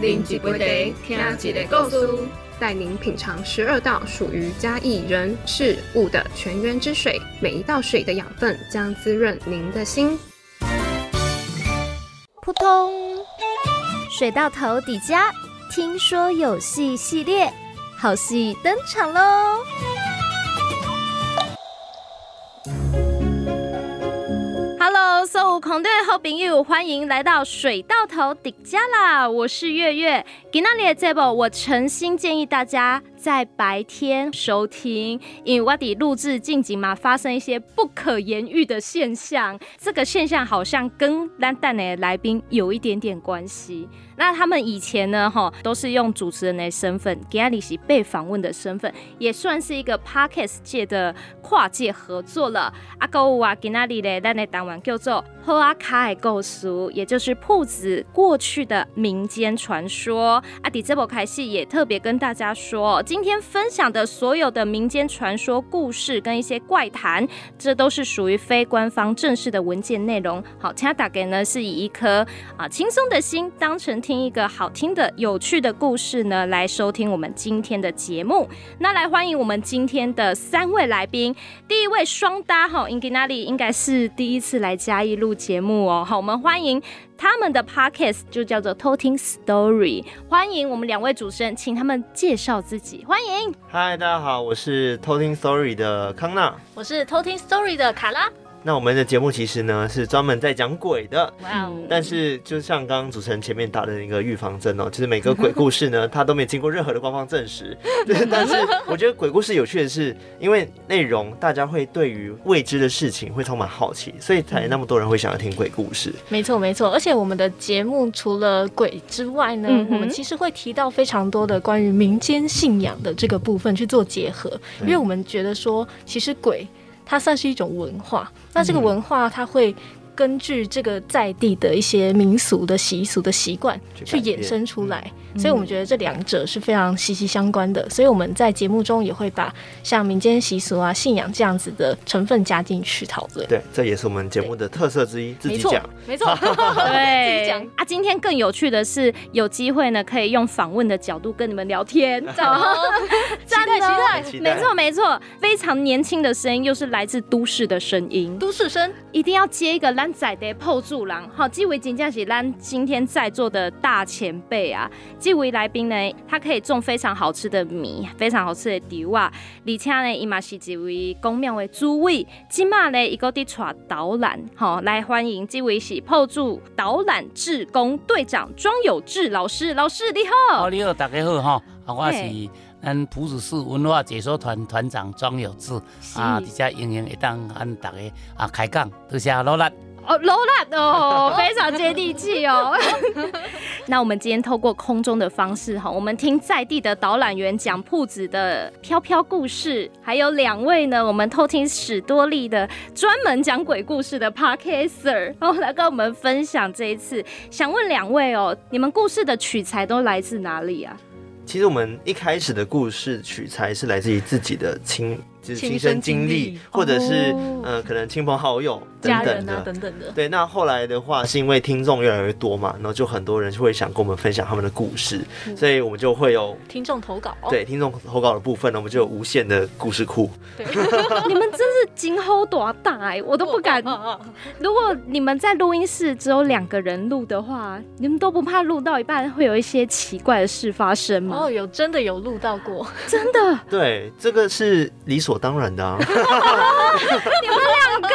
啉一杯茶，听一个故事，带您品尝十二道属于嘉义人事物的泉源之水，每一道水的养分将滋润您的心。扑通，水到头底家，听说有戏系列，好戏登场喽！所有空的好朋友，欢迎来到水到头底家啦！我是月月。今天的节目，我诚心建议大家。在白天收听，因为我的录制近景嘛，发生一些不可言喻的现象。这个现象好像跟蓝蛋的来宾有一点点关系。那他们以前呢，哈，都是用主持人的身份，给阿里西被访问的身份，也算是一个 podcast 界的跨界合作了。阿哥啊，给那里的咱的单元叫做《和阿卡的故事》，也就是铺子过去的民间传说。阿迪这部开戏也特别跟大家说。今天分享的所有的民间传说故事跟一些怪谈，这都是属于非官方正式的文件内容。好，请大概呢是以一颗啊轻松的心，当成听一个好听的、有趣的故事呢来收听我们今天的节目。那来欢迎我们今天的三位来宾，第一位双搭哈 i n g i n a l i 应该是第一次来嘉义录节目哦。好，我们欢迎。他们的 podcast 就叫做偷听 story，欢迎我们两位主持人，请他们介绍自己。欢迎，嗨，大家好，我是偷听 story 的康娜，我是偷听 story 的卡拉。那我们的节目其实呢是专门在讲鬼的，哇哦！但是就像刚刚主持人前面打的那个预防针哦，就是每个鬼故事呢，它都没经过任何的官方证实。但是我觉得鬼故事有趣的是，因为内容大家会对于未知的事情会充满好奇，所以才那么多人会想要听鬼故事。没错没错，而且我们的节目除了鬼之外呢，我们其实会提到非常多的关于民间信仰的这个部分去做结合，因为我们觉得说，其实鬼。它算是一种文化，那这个文化它会。根据这个在地的一些民俗的习俗的习惯去衍生出来，所以我们觉得这两者是非常息息相关的。所以我们在节目中也会把像民间习俗啊、信仰这样子的成分加进去讨论。对，这也是我们节目的特色之一。自己讲，没错，对，自己讲啊。今天更有趣的是，有机会呢，可以用访问的角度跟你们聊天。真的，期待，没错，没错，非常年轻的声音，又是来自都市的声音，都市声，一定要接一个仔的破住郎，好，这位真正是咱今天在座的大前辈啊！这位来宾呢，他可以种非常好吃的米，非常好吃的稻啊，而且呢，伊嘛是一位公庙的主委，今嘛呢，一个伫带导览，好，来欢迎这位是破住导览志工队长庄有志老师，老师你好，好，你好，大家好哈，啊我是咱埔子市文化解说团团长庄有志啊，伫遮欢迎会当按大家啊开讲，多谢努力。哦，罗兰哦，非常接地气哦。那我们今天透过空中的方式哈，我们听在地的导览员讲铺子的飘飘故事，还有两位呢，我们偷听史多利的专门讲鬼故事的 Parker，然后来跟我们分享这一次。想问两位哦，你们故事的取材都来自哪里啊？其实我们一开始的故事取材是来自于自己的亲。就是亲身经历，或者是呃，可能亲朋好友等等的，等等的。对，那后来的话，是因为听众越来越多嘛，然后就很多人就会想跟我们分享他们的故事，所以我们就会有听众投稿。对，听众投稿的部分呢，我们就有无限的故事库。你们真是惊吼多大哎，我都不敢。如果你们在录音室只有两个人录的话，你们都不怕录到一半会有一些奇怪的事发生吗？哦，有真的有录到过，真的。对，这个是理所。当然的啊！你们两个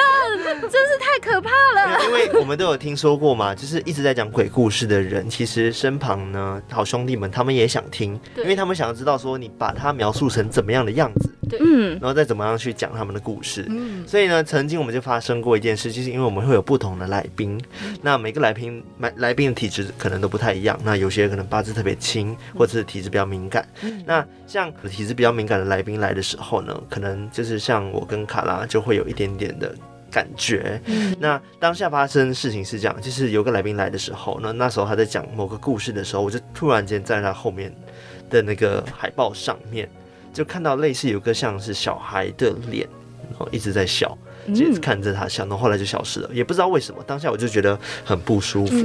真是太可怕了。因为我们都有听说过嘛，就是一直在讲鬼故事的人，其实身旁呢，好兄弟们他们也想听，因为他们想要知道说你把它描述成怎么样的样子，对嗯，然后再怎么样去讲他们的故事。嗯，所以呢，曾经我们就发生过一件事，就是因为我们会有不同的来宾，那每个来宾来来宾的体质可能都不太一样，那有些可能八字特别轻，或者是体质比较敏感。那像体质比较敏感的来宾来的时候呢，可能。就是像我跟卡拉就会有一点点的感觉。那当下发生事情是这样，就是有个来宾来的时候，那那时候他在讲某个故事的时候，我就突然间在他后面的那个海报上面，就看到类似有个像是小孩的脸，然后一直在笑。一直看着他笑，然后后来就消失了，也不知道为什么。当下我就觉得很不舒服。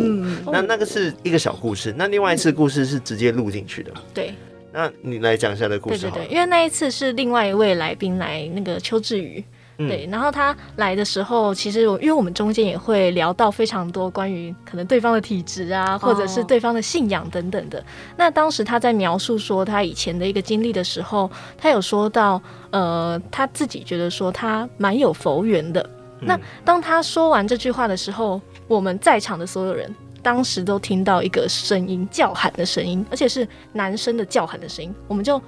那那个是一个小故事，那另外一次故事是直接录进去的。对，那你来讲一下的故事。对对对，因为那一次是另外一位来宾来，那个邱志宇。对，然后他来的时候，其实我因为我们中间也会聊到非常多关于可能对方的体质啊，或者是对方的信仰等等的。那当时他在描述说他以前的一个经历的时候，他有说到，呃，他自己觉得说他蛮有佛缘的。那当他说完这句话的时候，我们在场的所有人当时都听到一个声音叫喊的声音，而且是男生的叫喊的声音，我们就。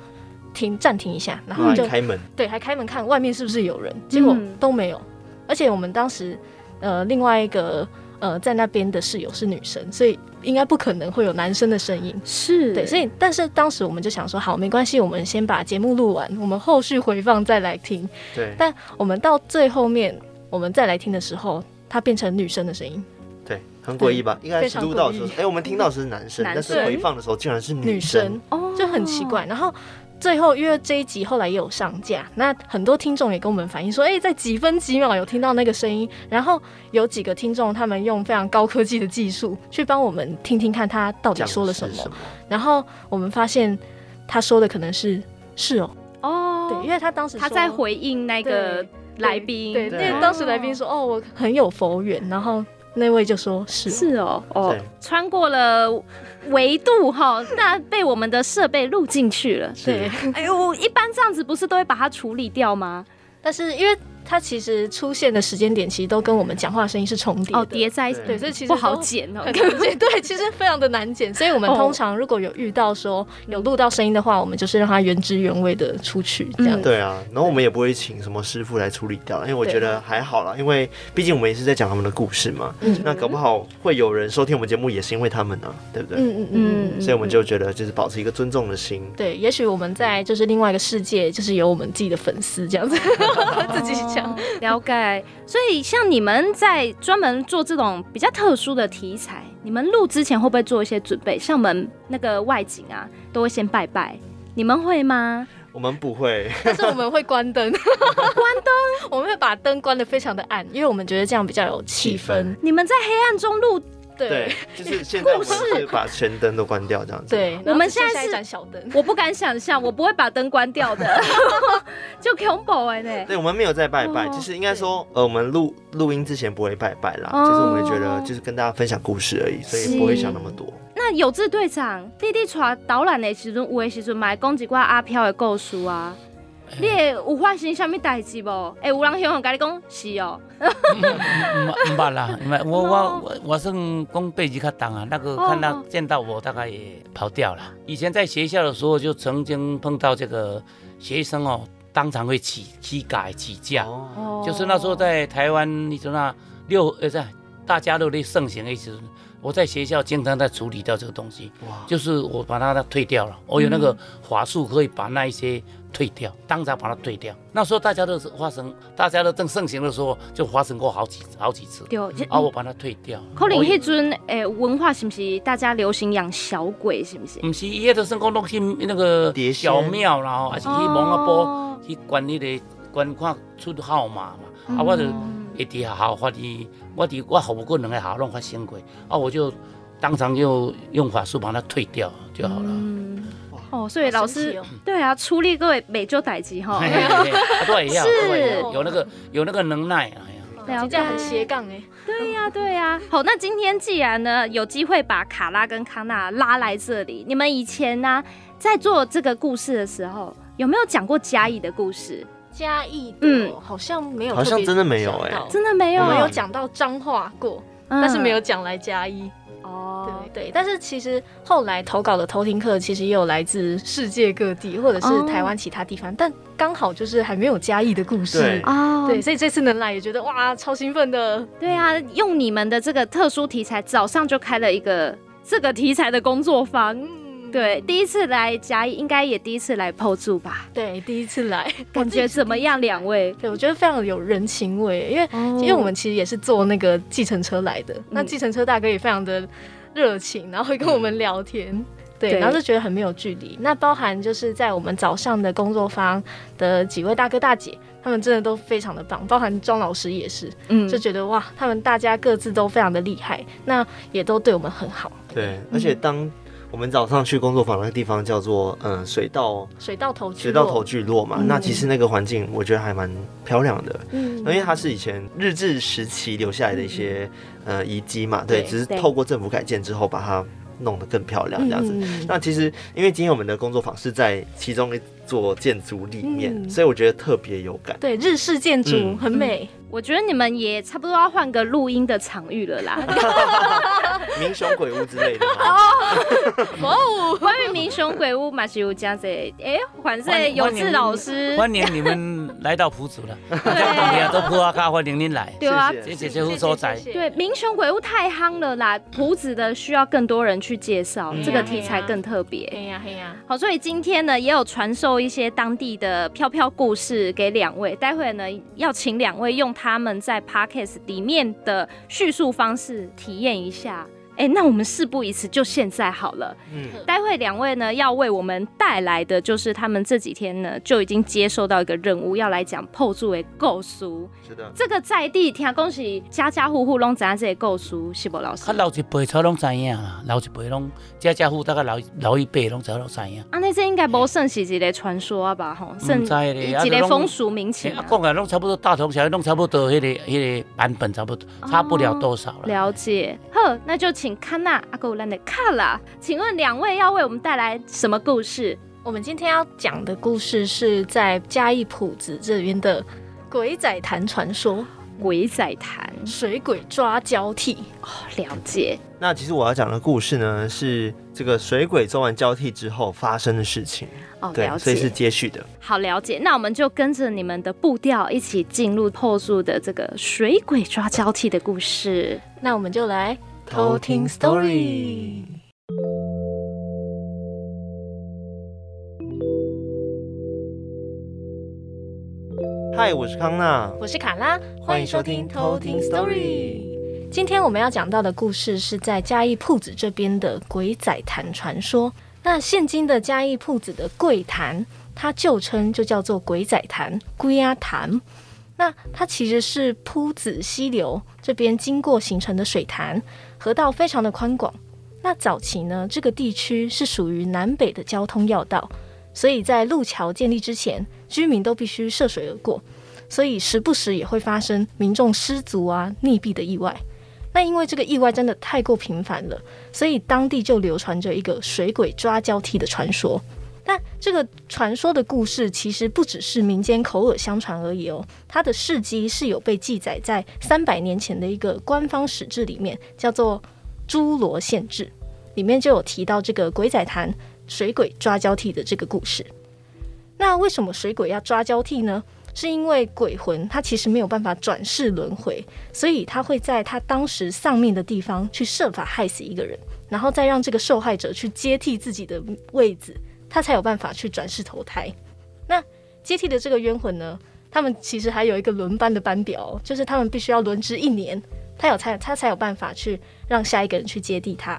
停，暂停一下，然后就开门，对，还开门看外面是不是有人，结果都没有。而且我们当时，呃，另外一个呃在那边的室友是女生，所以应该不可能会有男生的声音。是对，所以但是当时我们就想说，好，没关系，我们先把节目录完，我们后续回放再来听。对，但我们到最后面，我们再来听的时候，它变成女生的声音。对，很诡异吧？应该是录到的时候，哎，我们听到是男生，但是回放的时候竟然是女生，哦，就很奇怪。然后。最后，因为这一集后来也有上架，那很多听众也跟我们反映说，哎，在几分几秒有听到那个声音，然后有几个听众他们用非常高科技的技术去帮我们听听看他到底说了什么，然后我们发现他说的可能是是哦。哦，对，因为他当时他在回应那个来宾，对，因为当时来宾说哦，我很有佛缘，然后。那位就说是是哦哦，穿过了维度哈，那被我们的设备录进去了。对，哎呦，一般这样子不是都会把它处理掉吗？但是因为。它其实出现的时间点其实都跟我们讲话声音是重叠的，哦，叠在一起，对，所以其实不好剪哦，对，其实非常的难剪。所以我们通常如果有遇到说有录到声音的话，我们就是让它原汁原味的出去，这样。对啊，然后我们也不会请什么师傅来处理掉，因为我觉得还好啦，因为毕竟我们也是在讲他们的故事嘛。嗯。那搞不好会有人收听我们节目，也是因为他们呢，对不对？嗯嗯嗯。所以我们就觉得就是保持一个尊重的心。对，也许我们在就是另外一个世界，就是有我们自己的粉丝这样子，自己讲 了解。所以像你们在专门做这种比较特殊的题材，你们录之前会不会做一些准备？像我们那个外景啊，都会先拜拜，你们会吗？我们不会，但是我们会关灯，关灯，我们会把灯关的非常的暗，因为我们觉得这样比较有气氛。你们在黑暗中录。对，就是现在我们是把全灯都关掉这样子。对，我们现在是一盏小灯，我不敢想象，我不会把灯关掉的，就恐怖哎呢。对，我们没有在拜拜，就是应该说，呃，我们录录音之前不会拜拜啦，就是我们觉得就是跟大家分享故事而已，所以不会想那么多。那有志队长，弟弟带导览的时阵，有的时阵买讲一寡阿飘的故事啊。你有发生什么代志无？哎，有人向我跟你讲是哦。唔捌啦，唔我我我我算讲背脊较重啊，那个看到见到我大概也跑掉了。以前在学校的时候就曾经碰到这个学生哦，当场会起起改起价，就是那时候在台湾，你说那六呃在大家都在盛行的时候。我在学校经常在处理掉这个东西，就是我把它退掉了。我有那个法术可以把那一些退掉，当场把它退掉。那时候大家都是发生，大家都正盛行的时候，就发生过好几好几次。对，啊，我把它退掉。可能迄阵诶文化是不是大家流行养小鬼？是不是？不是，伊迄都是讲拢去那个小庙，然后还是去蒙阿波去关那个关看出号码嘛。啊，我就一直好发伊。我的我好不过两个好弄发生过，啊，我就当场就用法术把它退掉就好了。哦，所以老师对啊，出力各位每周逮鸡哈，对，是，有那个有那个能耐啊，这样很斜杠哎。对呀对呀，好，那今天既然呢有机会把卡拉跟康纳拉来这里，你们以前呢在做这个故事的时候，有没有讲过嘉义的故事？嘉义嗯，好像没有，好像真的没有哎，真的没有，没有讲到脏话过，但是没有讲来嘉义哦，对对，但是其实后来投稿的偷听客其实也有来自世界各地或者是台湾其他地方，但刚好就是还没有嘉义的故事。哦，对，所以这次能来也觉得哇超兴奋的，对啊，用你们的这个特殊题材，早上就开了一个这个题材的工作坊。对，第一次来嘉义，应该也第一次来破住吧？对，第一次来，感觉怎么样？两位？对，我觉得非常有人情味，因为因为我们其实也是坐那个计程车来的，那计程车大哥也非常的热情，然后会跟我们聊天。对，然后就觉得很没有距离。那包含就是在我们早上的工作坊的几位大哥大姐，他们真的都非常的棒，包含庄老师也是，嗯，就觉得哇，他们大家各自都非常的厉害，那也都对我们很好。对，而且当我们早上去工作坊那个地方叫做嗯水稻水稻头水稻头聚落嘛，那其实那个环境我觉得还蛮漂亮的，嗯，因为它是以前日治时期留下来的一些呃遗迹嘛，对，只是透过政府改建之后把它。弄得更漂亮这样子，那其实因为今天我们的工作坊是在其中一座建筑里面，所以我觉得特别有感。对，日式建筑很美。我觉得你们也差不多要换个录音的场域了啦，民雄鬼屋之类的。哦，哦，雄鬼屋，马西有加在，哎，反正有志老师，欢迎你们来到埔子了，对，都普阿卡欢迎您来，对啊，谢谢谢谢所在。对，民雄鬼屋太夯了啦，埔子的需要更多人去介绍，这个题材更特别。嘿呀嘿呀，好，所以今天呢，也有传授一些当地的飘飘故事给两位，待会呢要请两位用。他们在 podcast 里面的叙述方式，体验一下。哎，那我们事不宜迟，就现在好了。嗯，待会两位呢要为我们带来的，就是他们这几天呢就已经接受到一个任务，要来讲破住的构书。是的，这个在地听恭喜家家户户拢知影这个构书，是不老师？他老一辈才拢知影啊，老一辈拢家家户大概老老一辈拢知拢知影。啊，那这应该不算是一个传说啊吧？吼，甚至一个风俗民情。啊讲啊，拢差不多大同小异，拢差不多迄个迄个版本差不多，差不了多少了。了解，呵，那就请康纳阿哥兰的卡拉，请问两位要为我们带来什么故事？我们今天要讲的故事是在嘉义埔子这边的鬼仔潭传说。鬼仔潭水鬼抓交替哦，了解。那其实我要讲的故事呢，是这个水鬼做完交替之后发生的事情哦，了解，所以是接续的。好，了解。那我们就跟着你们的步调一起进入后述的这个水鬼抓交替的故事。那我们就来。偷听 story。嗨，我是康娜，我是卡拉，欢迎收听偷听 story。今天我们要讲到的故事是在嘉义铺子这边的鬼仔潭传说。那现今的嘉义铺子的贵潭，它旧称就叫做鬼仔潭、龟鸭潭。那它其实是铺子溪流这边经过形成的水潭。河道非常的宽广，那早期呢，这个地区是属于南北的交通要道，所以在路桥建立之前，居民都必须涉水而过，所以时不时也会发生民众失足啊、溺毙的意外。那因为这个意外真的太过频繁了，所以当地就流传着一个水鬼抓交替的传说。但这个传说的故事其实不只是民间口耳相传而已哦，它的事迹是有被记载在三百年前的一个官方史志里面，叫做《诸罗县志》，里面就有提到这个鬼仔潭水鬼抓交替的这个故事。那为什么水鬼要抓交替呢？是因为鬼魂它其实没有办法转世轮回，所以他会在他当时丧命的地方去设法害死一个人，然后再让这个受害者去接替自己的位子。他才有办法去转世投胎。那接替的这个冤魂呢？他们其实还有一个轮班的班表，就是他们必须要轮值一年，他有才他才有办法去让下一个人去接替他。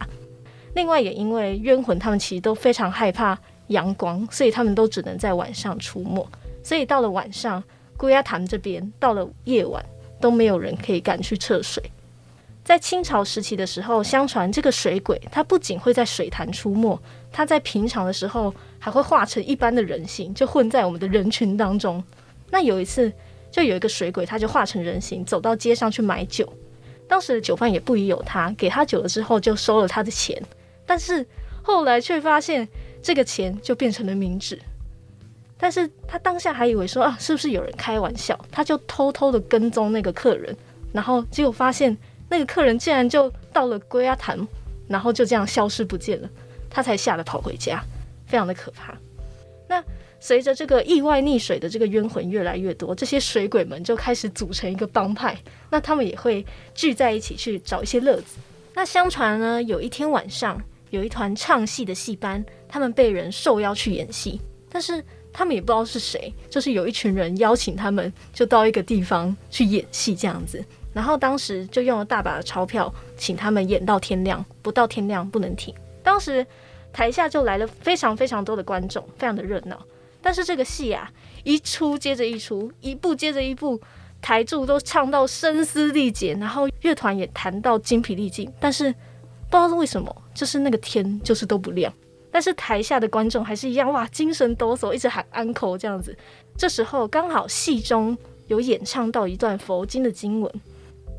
另外，也因为冤魂他们其实都非常害怕阳光，所以他们都只能在晚上出没。所以到了晚上，龟鸭潭这边到了夜晚都没有人可以敢去测水。在清朝时期的时候，相传这个水鬼他不仅会在水潭出没。他在平常的时候还会化成一般的人形，就混在我们的人群当中。那有一次，就有一个水鬼，他就化成人形，走到街上去买酒。当时的酒贩也不疑有他，给他酒了之后，就收了他的钱。但是后来却发现，这个钱就变成了冥纸。但是他当下还以为说啊，是不是有人开玩笑？他就偷偷的跟踪那个客人，然后结果发现那个客人竟然就到了龟阿潭，然后就这样消失不见了。他才吓得跑回家，非常的可怕。那随着这个意外溺水的这个冤魂越来越多，这些水鬼们就开始组成一个帮派。那他们也会聚在一起去找一些乐子。那相传呢，有一天晚上，有一团唱戏的戏班，他们被人受邀去演戏，但是他们也不知道是谁，就是有一群人邀请他们，就到一个地方去演戏这样子。然后当时就用了大把的钞票，请他们演到天亮，不到天亮不能停。当时台下就来了非常非常多的观众，非常的热闹。但是这个戏啊，一出接着一出，一部接着一部，台柱都唱到声嘶力竭，然后乐团也弹到精疲力尽。但是不知道是为什么，就是那个天就是都不亮。但是台下的观众还是一样哇，精神抖擞，一直喊安口这样子。这时候刚好戏中有演唱到一段佛经的经文，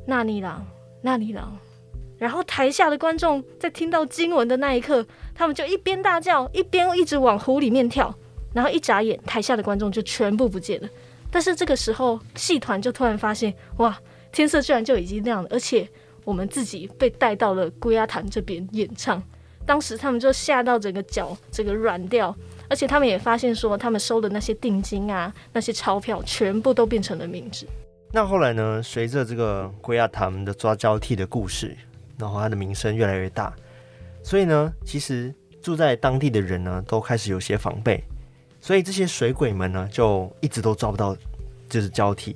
那尼朗，那尼朗。然后台下的观众在听到经文的那一刻，他们就一边大叫，一边一直往湖里面跳。然后一眨眼，台下的观众就全部不见了。但是这个时候，戏团就突然发现，哇，天色居然就已经亮了，而且我们自己被带到了龟鸭潭这边演唱。当时他们就吓到整个脚整个软掉，而且他们也发现说，他们收的那些定金啊，那些钞票全部都变成了冥纸。那后来呢？随着这个龟亚潭的抓交替的故事，然后它的名声越来越大，所以呢，其实住在当地的人呢，都开始有些防备，所以这些水鬼们呢，就一直都抓不到，就是交替。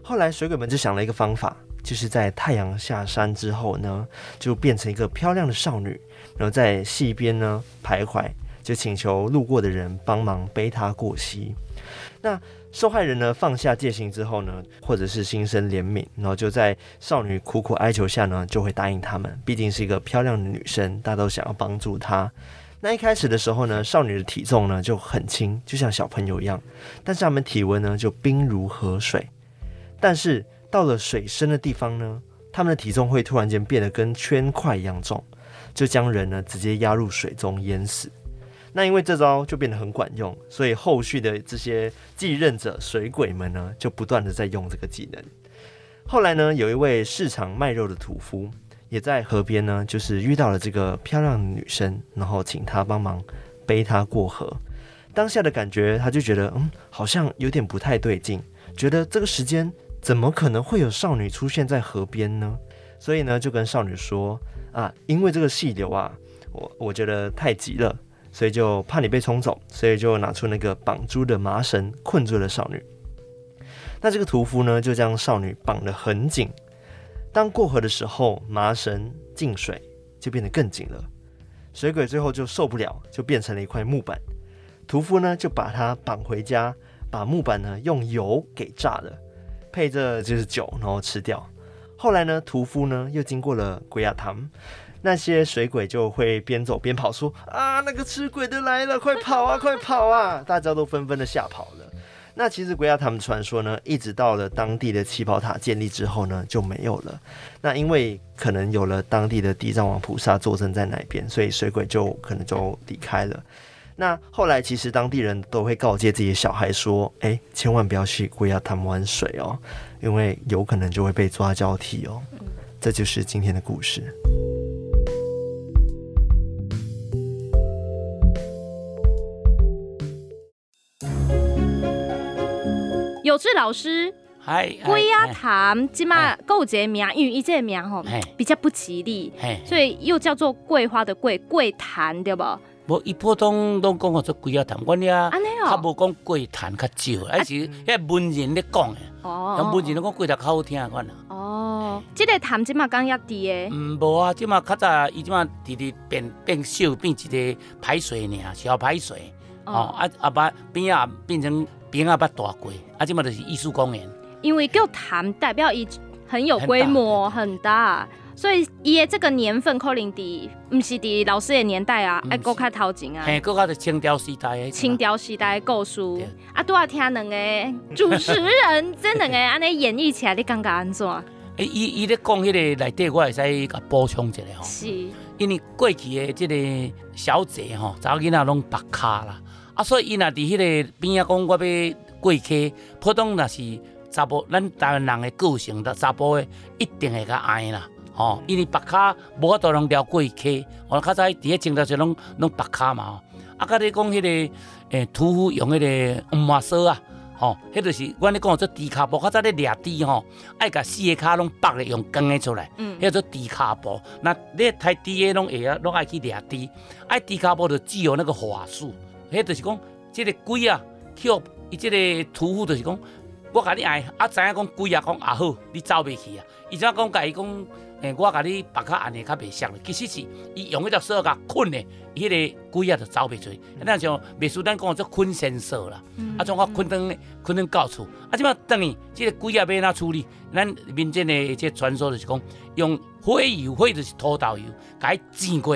后来水鬼们就想了一个方法，就是在太阳下山之后呢，就变成一个漂亮的少女。然后在溪边呢徘徊，就请求路过的人帮忙背她过溪。那受害人呢放下戒心之后呢，或者是心生怜悯，然后就在少女苦苦哀求下呢，就会答应他们。毕竟是一个漂亮的女生，大家都想要帮助她。那一开始的时候呢，少女的体重呢就很轻，就像小朋友一样，但是她们体温呢就冰如河水。但是到了水深的地方呢，她们的体重会突然间变得跟圈块一样重。就将人呢直接压入水中淹死。那因为这招就变得很管用，所以后续的这些继任者水鬼们呢，就不断的在用这个技能。后来呢，有一位市场卖肉的屠夫，也在河边呢，就是遇到了这个漂亮的女生，然后请她帮忙背她过河。当下的感觉，他就觉得嗯，好像有点不太对劲，觉得这个时间怎么可能会有少女出现在河边呢？所以呢，就跟少女说。啊，因为这个细流啊，我我觉得太急了，所以就怕你被冲走，所以就拿出那个绑住的麻绳困住了少女。那这个屠夫呢，就将少女绑得很紧。当过河的时候，麻绳进水就变得更紧了。水鬼最后就受不了，就变成了一块木板。屠夫呢，就把它绑回家，把木板呢用油给炸了，配着就是酒，然后吃掉。后来呢，屠夫呢又经过了鬼亚堂，那些水鬼就会边走边跑，说啊，那个吃鬼的来了，快跑啊，快跑啊！大家都纷纷的吓跑了。那其实鬼亚堂传说呢，一直到了当地的七宝塔建立之后呢，就没有了。那因为可能有了当地的地藏王菩萨坐镇在那边，所以水鬼就可能就离开了。那后来其实当地人都会告诫自己的小孩说，哎，千万不要去鬼亚堂玩水哦。因为有可能就会被抓交替哦，这就是今天的故事。有志老师，嗨，龟鸭潭起码够这名，因为伊这名吼比较不吉利，所以又叫做桂花的桂桂潭，对不？无，伊普通拢讲做龟鸭潭，阮遐较无讲桂潭较少，还是遐文人咧讲的。哦，用文人咧讲桂潭较好听款啦。哦，即个潭即嘛刚压低的。嗯，无啊，即嘛较早伊即嘛直直变变小，变一个排水尔，小排水。哦，啊啊把边啊变成边啊捌大过，啊即嘛就是艺术公园。因为叫潭代表伊很有规模，很大。所以伊的这个年份可能伫，毋是伫老师的年代啊，爱搁较头前啊。嘿，搁较是清朝时代的。清朝时代的故事，啊，拄啊听两个主持人，这两个安尼演绎起来，你感觉安怎？诶，伊伊咧讲迄个内底，我会使甲补充一下吼。是。因为过去的即个小姐吼，查某囡仔拢白卡啦，啊，所以伊若伫迄个边啊讲我要过溪，普通若是查甫，咱台湾人的个性，的查甫的一定会较爱啦。哦，因为白卡无法度通撩过溪，我较早伫咧清朝时拢拢白卡嘛。啊，甲你讲迄个诶，屠夫用迄个乌麻绳啊，吼，迄就是阮咧讲做猪骹步，较早咧掠猪吼，爱甲四个骹拢绑咧用钢诶出来，嗯，迄做猪卡步。那咧太低诶拢会啊，拢爱去掠猪，爱猪骹步就只有那个法术，迄就是讲，即个鬼啊，去伊即个屠夫就是讲。我甲你爱，啊知影讲鬼啊讲也好，你走袂去啊。伊怎讲甲伊讲，诶，我甲你绑较安尼较袂熟咧。其实是伊用迄条绳甲捆咧，迄个鬼啊就走袂出。那像秘书咱讲做捆绳索啦，啊，从我捆登捆登到厝。啊，即摆等于即个鬼啊要哪处理？咱民间的即传说就是讲，用火油，火就是土豆油，甲伊煎过，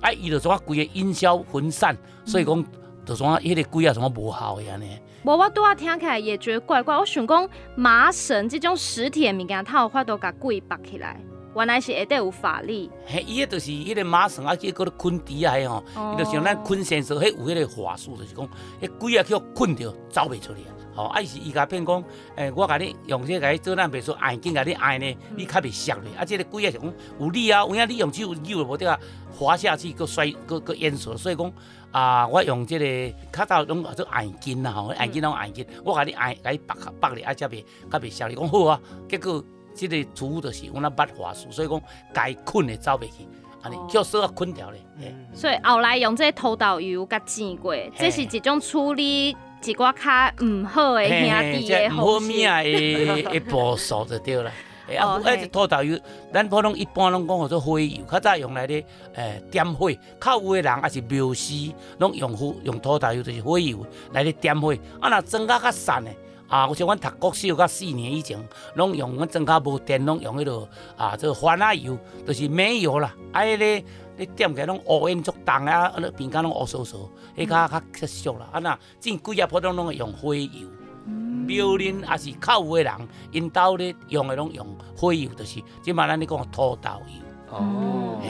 啊，伊就怎规个烟消云散，所以讲就怎迄个鬼啊怎无效的安尼。无，我拄啊听起来也觉得怪怪。我想讲麻绳即种实体的物件，它有法度甲鬼绑起来，原来是下底有法力。嘿，伊迄就是迄个麻绳啊，去搁咧捆猪啊，吼，伊就像咱捆绳索，迄有迄个法术，就是讲，迄鬼啊去捆着，走袂出去啊。吼，啊伊是伊甲骗讲，诶，我甲你用这个做咱别说按紧甲你按呢，你较袂摔咧。啊，这个鬼啊是讲有力啊，有影你用手扭无得啊，滑下去搁摔搁搁淹死，所以讲。啊！我用这个较早拢做按筋啦吼，按筋拢按筋，我甲你按，甲你绑绑咧，啊，才袂才袂消。你讲好啊，结果这个主就是有那捌法术，所以讲该困的走袂去，安尼叫锁啊困掉咧。所以后来用这土豆油甲煎过，这是一种处理一寡较唔好的兄弟的好命的的步数就对了。诶，啊，迄土豆油，咱普通一般拢讲叫做火油，较早用来咧，诶，点火。较有诶人也是庙师，拢用火用土豆油就是火油来咧点火。啊，若装甲较散诶，啊，像阮读国小甲四年以前，拢用阮装甲无电，拢用迄落啊，这个番仔油，就是煤油啦。啊，迄个你点起来拢乌烟足重啊，啊，边间拢乌酥酥，迄较较较俗啦。啊，若正规啊，普通拢会用火油。庙林也是靠有的人，因兜咧用的拢用火油，就是即嘛咱咧讲土豆油。哦，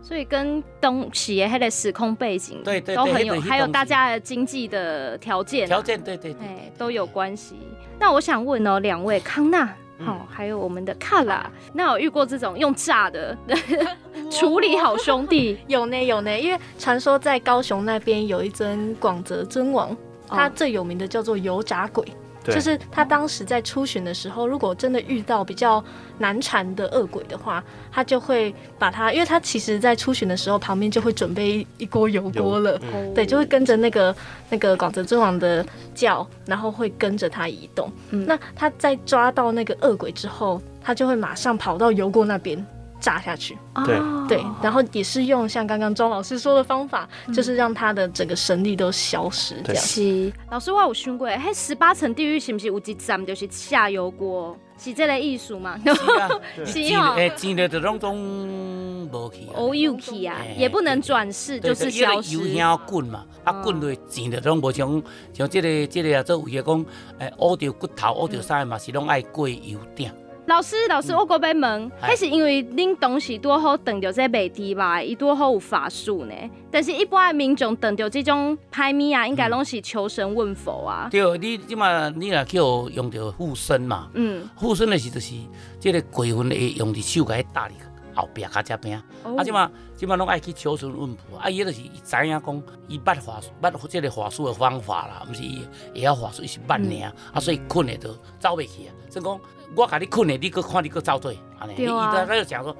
所以跟东西的迄个时空背景，对对都很有，还有大家的经济的条件，条件对对对，都有关系。那我想问哦，两位康纳，好，还有我们的卡拉，那有遇过这种用炸的 处理好兄弟？有呢有呢，因为传说在高雄那边有一尊广泽尊王，他最有名的叫做油炸鬼。就是他当时在出巡的时候，如果真的遇到比较难缠的恶鬼的话，他就会把他，因为他其实在出巡的时候，旁边就会准备一锅油锅了，对，就会跟着那个那个广泽尊王的叫，然后会跟着他移动。那他在抓到那个恶鬼之后，他就会马上跑到油锅那边。炸下去，对。对，然后也是用像刚刚庄老师说的方法，就是让他的整个神力都消失。这样。是。老师，我有想过，嘿，十八层地狱是不是有一站就是下油锅？是这个艺术吗？是啊，是哦，诶，煎的就拢总无去，哦，有去啊，也不能转世，就是消失。油香滚嘛，啊滚落煎的拢无像像这个这个啊，做为个讲，哎，挖掉骨头，挖掉啥嘛，是拢爱过油鼎。老师，老师，我搁要问，迄是因为恁当时多好等着这卖地吧，伊多好有法术呢？但是一般的民众撞着这种拍咪啊，应该拢是求神问佛啊。对，你即嘛，你若叫用着护身嘛，嗯，护身的时就是这个鬼魂会用伫手甲伊搭哩后壁较这边，啊，即马，即马拢爱去求神问卜，啊，伊就是伊知影讲，伊捌法术，捌即个法术的方法啦，毋是伊会晓法术，伊是捌尔，啊，所以困的都走袂去啊，所以讲。我甲你困的，你搁看你搁走对，安尼，伊在在想说，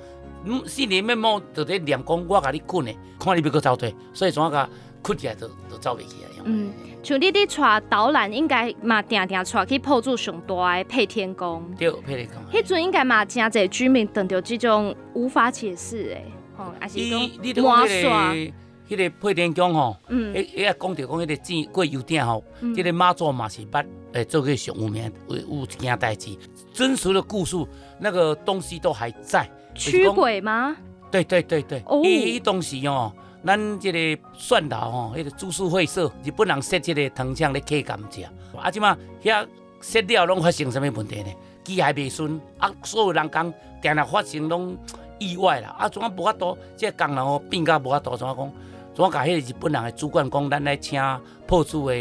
嗯，心里面目就在念讲，我甲你困的，看你要搁走对，所以怎啊个困起来都都走袂起来。嗯，像你伫带导览，应该嘛定定带去破住上大的配天宫。对，配天宫。迄阵应该嘛真侪居民等到这种无法解释诶，哦，还是讲魔煞。迄个配天宫吼，嗯，迄迄讲着讲迄个正过油鼎吼，即个妈祖嘛是捌诶做个上有名，有有一件代志。真实的故事，那个东西都还在。驱鬼吗？对对对对。哦。伊东西哦，咱这个蒜头吼，迄个株式会社日本人设这个藤枪咧客甘蔗，啊，即嘛遐设了拢发生什么问题呢？机械未顺，啊，所有人讲定定发生拢意外啦，啊，怎啊无法度，这工人哦变甲无法度，怎啊讲？怎啊甲迄个日本人的主管讲，咱来请破主的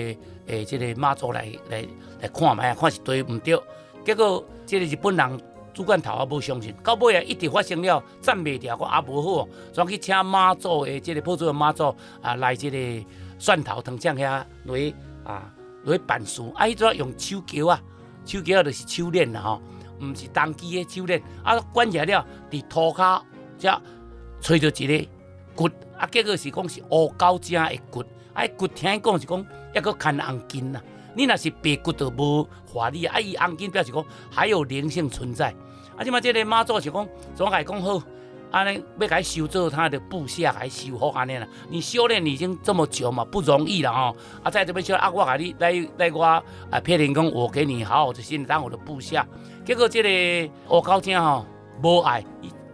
诶，这个妈祖来来来看卖啊，看是对毋对？结果。这个日本人主管头也无相信，到尾啊一直发生了，站袂掉，我也无好，所去请妈祖的这个破祖的妈祖啊来这个蒜头藤浆遐来啊来办事，啊，迄阵用手桥啊，手桥就是手链啦吼，毋是当机的手链，啊关起来了，伫涂骹则吹着一个骨，啊结果是讲是乌狗精的骨，啊骨听讲是讲抑个牵红筋啊。你若是白骨头无华丽啊，伊红筋表示讲还有灵性存在。啊，即嘛即个妈祖是讲，总来讲好，安尼要甲伊修做他的部下，甲伊修复安尼啦。你修炼已经这么久嘛，不容易了吼。啊，在这边修啊，我甲你来来我啊，骗人讲我给你好好的心当我的部下。结果即个乌高精吼无爱，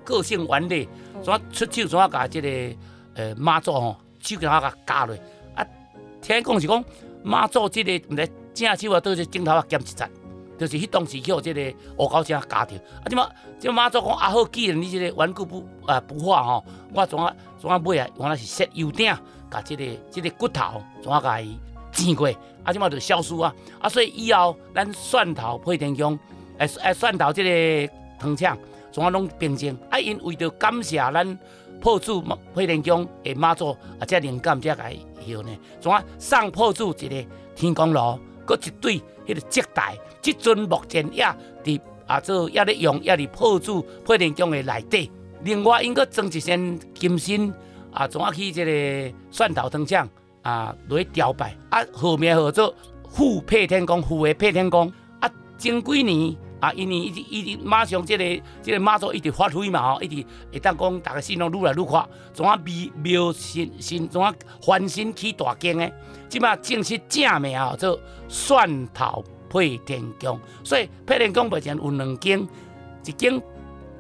个性顽劣，怎出手怎甲即个呃妈祖吼手给他甲夹落。啊，听讲是讲妈祖即个毋知正手啊，倒是镜头啊，减一截。就是迄当时叫即个乌高精加着，啊！即马即马祖讲啊好，既然你即个顽固不啊不化吼，我怎啊怎啊买啊，原来是设油鼎，甲即个即个骨头怎啊甲伊煎过，啊！即马就消失啊！啊！所以以后咱蒜头配天姜，诶诶蒜头即个汤肠怎啊拢冰晶，啊！因为着感谢咱破主配天姜诶妈祖啊，遮灵感遮个许呢，怎啊送破主一个天公炉，搁一对迄个接待。即阵目前也伫啊做也咧用，也伫破主配电宫的内底。另外，应该装一身金身啊，怎啊去即个蒜头汤浆啊，落去雕拜啊，号名号做副配天宫，副的配天宫啊，前几年啊，因为一直一直马上即个即个马祖一直发挥嘛吼，一直会当讲大家心拢愈来愈快，怎啊庙庙新新怎啊翻新起大间的，即马正式正名啊做蒜头。配天宫，所以配天宫目前有两间，一间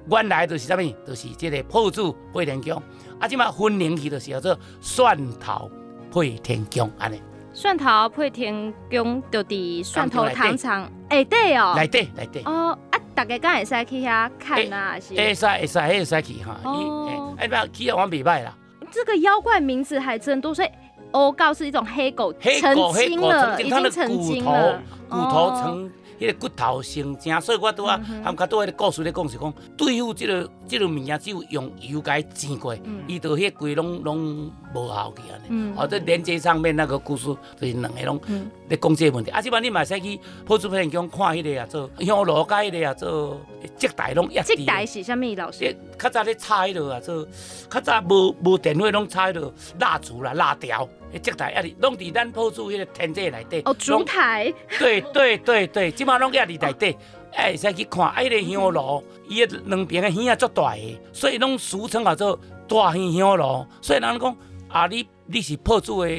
原来就是啥物，就是即个铺主配天宫，啊，即马分灵去就是叫做蒜头配天宫安尼。蒜头配天宫就伫蒜头糖厂下底哦，内底内底哦，啊，大家敢会使去遐看啊？是会使会使会使去哈，哦，哎，不去啊，我袂歹啦。这个妖怪名字还真多，所以。欧告是一种黑狗，黑狗黑狗了，已经成精了，骨头成。迄个骨头生正，所以我拄啊，含较多迄个故事咧讲是讲，对付即个即个物件，只有用油甲伊煎过，伊就迄规拢拢无效去安尼。哦，这连接上面那个故事就是两个拢咧讲这个问题。啊，即摆你嘛使去普助片讲看迄个啊，做香炉甲迄个啊，做接待拢一接待是啥物老师？较早咧插迄落啊，做较早无无电话拢插迄落蜡烛啦、蜡条。接待啊，哩拢伫咱普助迄个天际内底。哦，烛台。对对对对，即马拢也伫内底，哎，使去看。啊，迄个香炉，伊个两边个耳啊足大个，所以拢俗称叫做大耳香炉。所以人讲啊，你你是普主的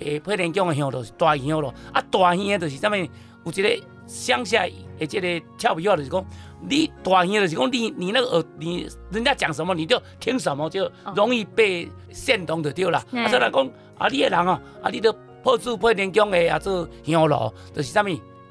诶，配电宫的香炉是大耳香炉。啊，大耳的就是啥物？有一个乡下诶，即个俏皮话就是讲，你大耳就是讲你你那个耳，你人家讲什么你就听什么，就容易被煽动就对了。啊，所以讲。啊，你个人哦，啊，你都破主配天宫的啊做香炉，就是啥物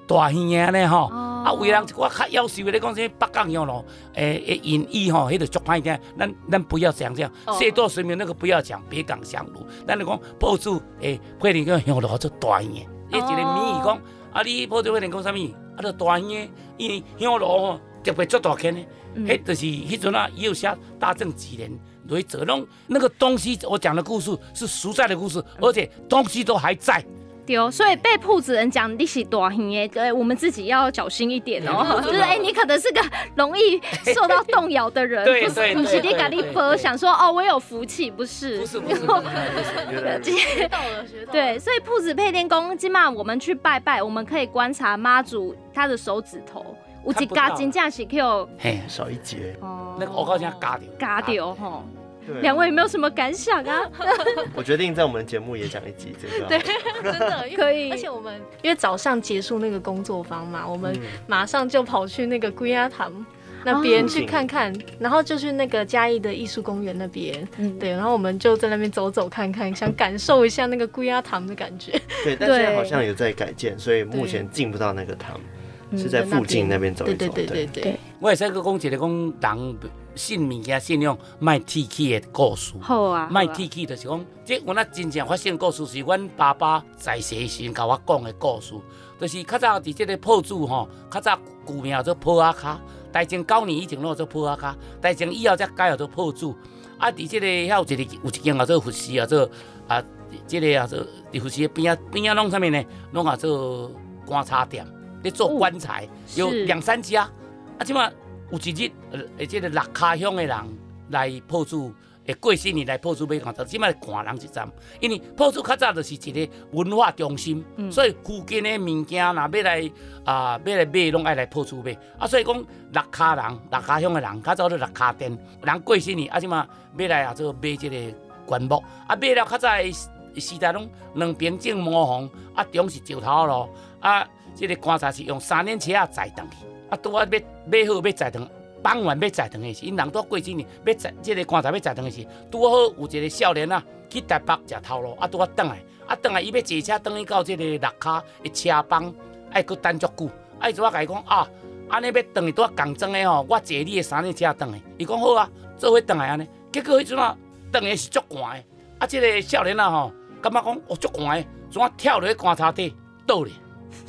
大香的呢吼。啊，为人一寡较夭寿的，你讲啥北港香炉，诶诶，隐喻吼，迄个足歹听。咱咱不要讲这样，谢多神明那个不要讲，北港香炉。咱就讲破主诶，配天宫香炉做大香。伊一个谜语讲，啊，你破主配天宫啥物？啊，做大香，因为香炉吼特别足大间的，迄就是迄阵啊，有写大正几年。对，这种那个东西，我讲的故事是实在的故事，而且东西都还在。对哦，所以被铺子人讲你是大型的，对，我们自己要小心一点哦。就是哎，你可能是个容易受到动摇的人。对对对。不是你咖喱婆想说哦，我有福气，不是？不是不是。学到了，学到了。对，所以铺子配电工，起码我们去拜拜，我们可以观察妈祖他的手指头，有一嘎金架是 Q，嘿，少一截。哦。那个我好像嘎掉。嘎掉哈。两位有没有什么感想啊？我决定在我们节目也讲一集这个。对，真的可以。而且我们因为早上结束那个工作坊嘛，我们马上就跑去那个龟鸭塘那边去看看，然后就去那个嘉义的艺术公园那边。嗯，对，然后我们就在那边走走看看，想感受一下那个龟鸭塘的感觉。对，但现在好像有在改建，所以目前进不到那个塘。是在附近那边走一走。对对对对对。我也是个讲一个讲人信物件信用卖提起的故事。好啊。卖提起就是讲，即我那真正发生故事是阮爸爸在世时甲我讲的故事。就是较早伫即个铺子吼，较早古名叫做铺阿卡，大正九年以前拢做铺阿卡，大正以后才改叫做铺子。啊，伫即个遐有一个有一间叫做佛寺啊，做啊，即个啊做伫佛寺边啊边啊弄啥物呢？弄啊做棺材店。咧做棺材有两三家，啊，即码有一日，呃，即个六卡乡的人来破厝，会过新年来破处买棺材，即摆寒人一站，因为破处较早就是一个文化中心，所以附近的物件若要来啊要来买，拢爱来破处买。啊，所以讲六卡人、六卡乡的人，较早咧六卡店，人过新年啊，即嘛要来啊做买即个棺木，啊买了较早的时代拢两边种模红，啊中是石头咯，啊即个棺材是用三轮车啊载上去，啊拄啊要买好要载登。傍晚要载堂的时，因人都过几年要载，即个棺材要载堂的时，拄好有一个少年啊去台北食头路，啊拄啊转来，啊转来伊要坐车转去到即个六卡的车帮，爱搁等足久，啊伊拄啊甲伊讲啊，安尼要转去拄啊共装的吼，我坐你的三轮车转去，伊讲好啊，做伙转来安尼，结果迄阵啊转来是足寒的，啊即个少年啊吼，感觉讲哦足寒的，怎啊跳落去棺材底倒咧。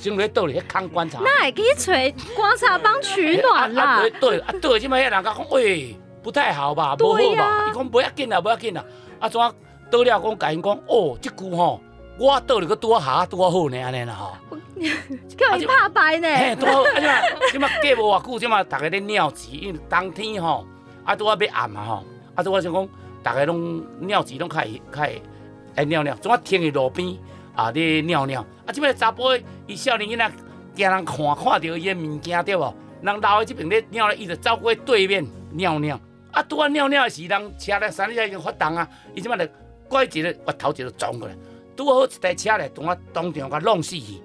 先来倒咧，看观察。那也可以吹观察帮取暖啦。对啊，对，即摆遐人甲讲，喂，不太好吧，不好吧？伊讲不要紧啦，不要紧啦。啊，怎倒了讲，甲因讲，哦，即句吼，我倒了个多下多好呢，安尼啦吼。叫伊拍牌呢。嘿，多好，啊即嘛，即嘛过无偌久，即嘛逐个咧尿急，因为冬天吼，啊拄啊要暗嘛吼，啊拄啊想讲，逐个拢尿急，拢开开爱尿尿，怎啊停伫路边。啊！咧尿尿，啊！即摆查甫，伊少年囡仔惊人看，看到伊的物件对无？人老的即爿咧尿咧，伊就走过对面尿尿。啊！拄啊尿尿的时，人车咧三轮已经发动啊！伊即摆就拐一个滑头一个撞过来，拄好一台车咧，同我当场甲弄死去，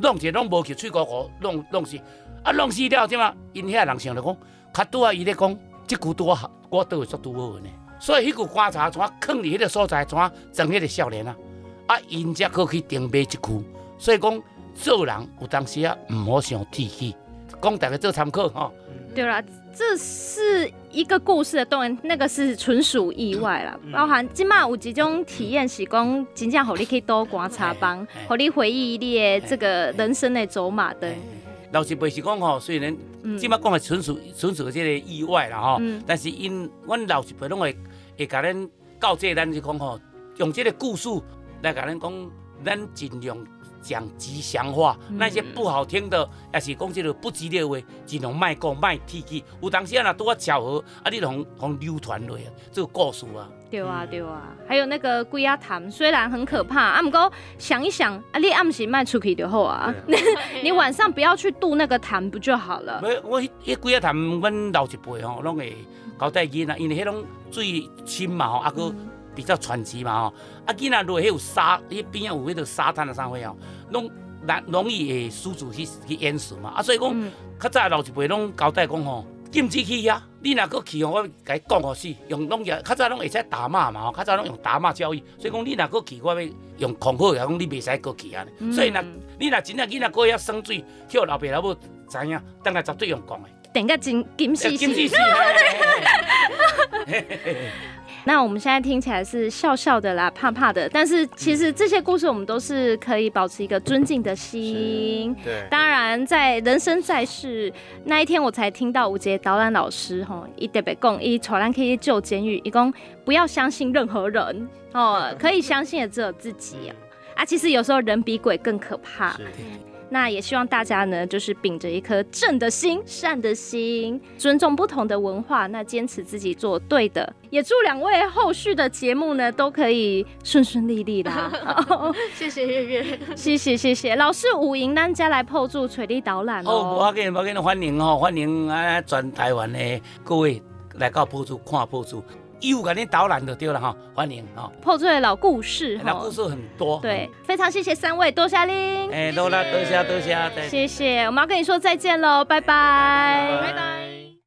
弄者弄无去，喙高高弄弄死。啊！弄死了即摆，因遐人想着讲，较拄啊伊咧讲，即句拄啊，我倒会做拄好呢。所以迄句观察，怎啊藏伫迄个所在，怎啊整迄个少年啊？啊，因则可去定买一句，所以讲做人有当时啊，毋好想提起，讲大家做参考吼。对啦，这是一个故事的动员，那个是纯属意外啦。包含今麦有几种体验是讲，真正互你可以多观察帮，互你回忆你的这个人生的走马灯。老师辈是讲吼，虽然今麦讲的纯属纯属即个意外啦吼，但是因阮老师辈拢会会甲咱告诫咱是讲吼，用即个故事。来甲咱讲，咱尽量讲吉祥话，那些不好听的，也是讲这个不吉利的话，尽量卖讲卖提起。有当时啊，若拄啊巧合，啊，你同同流传落啊，这个故事啊。对啊，对啊。还有那个龟鸭潭，虽然很可怕，啊，不过想一想，啊，你暗时卖出去就好啊。你晚上不要去渡那个潭，不就好了？没，我迄龟鸭潭，阮老一辈吼，拢会交代囡仔，因为迄种水深嘛吼，啊个。比较传奇嘛吼，啊，囡仔如果迄有沙，迄边有迄个沙滩的啥货哦，拢难容易会失足去去淹死嘛，啊，所以讲较早老一辈拢交代讲吼，禁止去呀，你若搁去吼，我甲你讲好死，用拢也较早拢会使打骂嘛吼，较早拢用打骂教育，所以讲你若搁去，我要用恐吓来讲你袂使搁去啊，所以若你若真正囡仔搁遐生水，叫老爸老母知影，等下绝对用讲的，等个金金细细。那我们现在听起来是笑笑的啦，怕怕的，但是其实这些故事我们都是可以保持一个尊敬的心。对，当然在人生在世那一天，我才听到吴杰导览老师吼，一特别讲，一传兰可以救监狱，一共不要相信任何人哦，可以相信的只有自己啊。其实有时候人比鬼更可怕。那也希望大家呢，就是秉着一颗正的心、善的心，尊重不同的文化，那坚持自己做对的。也祝两位后续的节目呢，都可以顺顺利利啦。谢谢月月，谢谢谢谢老师五营单家来破助垂地导览哦。我给我给你欢迎哦，欢迎啊全台湾的各位来到破助看破助。又给你导览就对了哈，欢迎哈。破碎的老故事，老故事很多。对，非常谢谢三位，多谢您。哎，多啦，多谢多谢。谢谢，我们要跟你说再见喽，拜拜，拜拜。